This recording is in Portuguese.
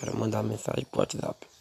cara, mandar mensagem pro WhatsApp.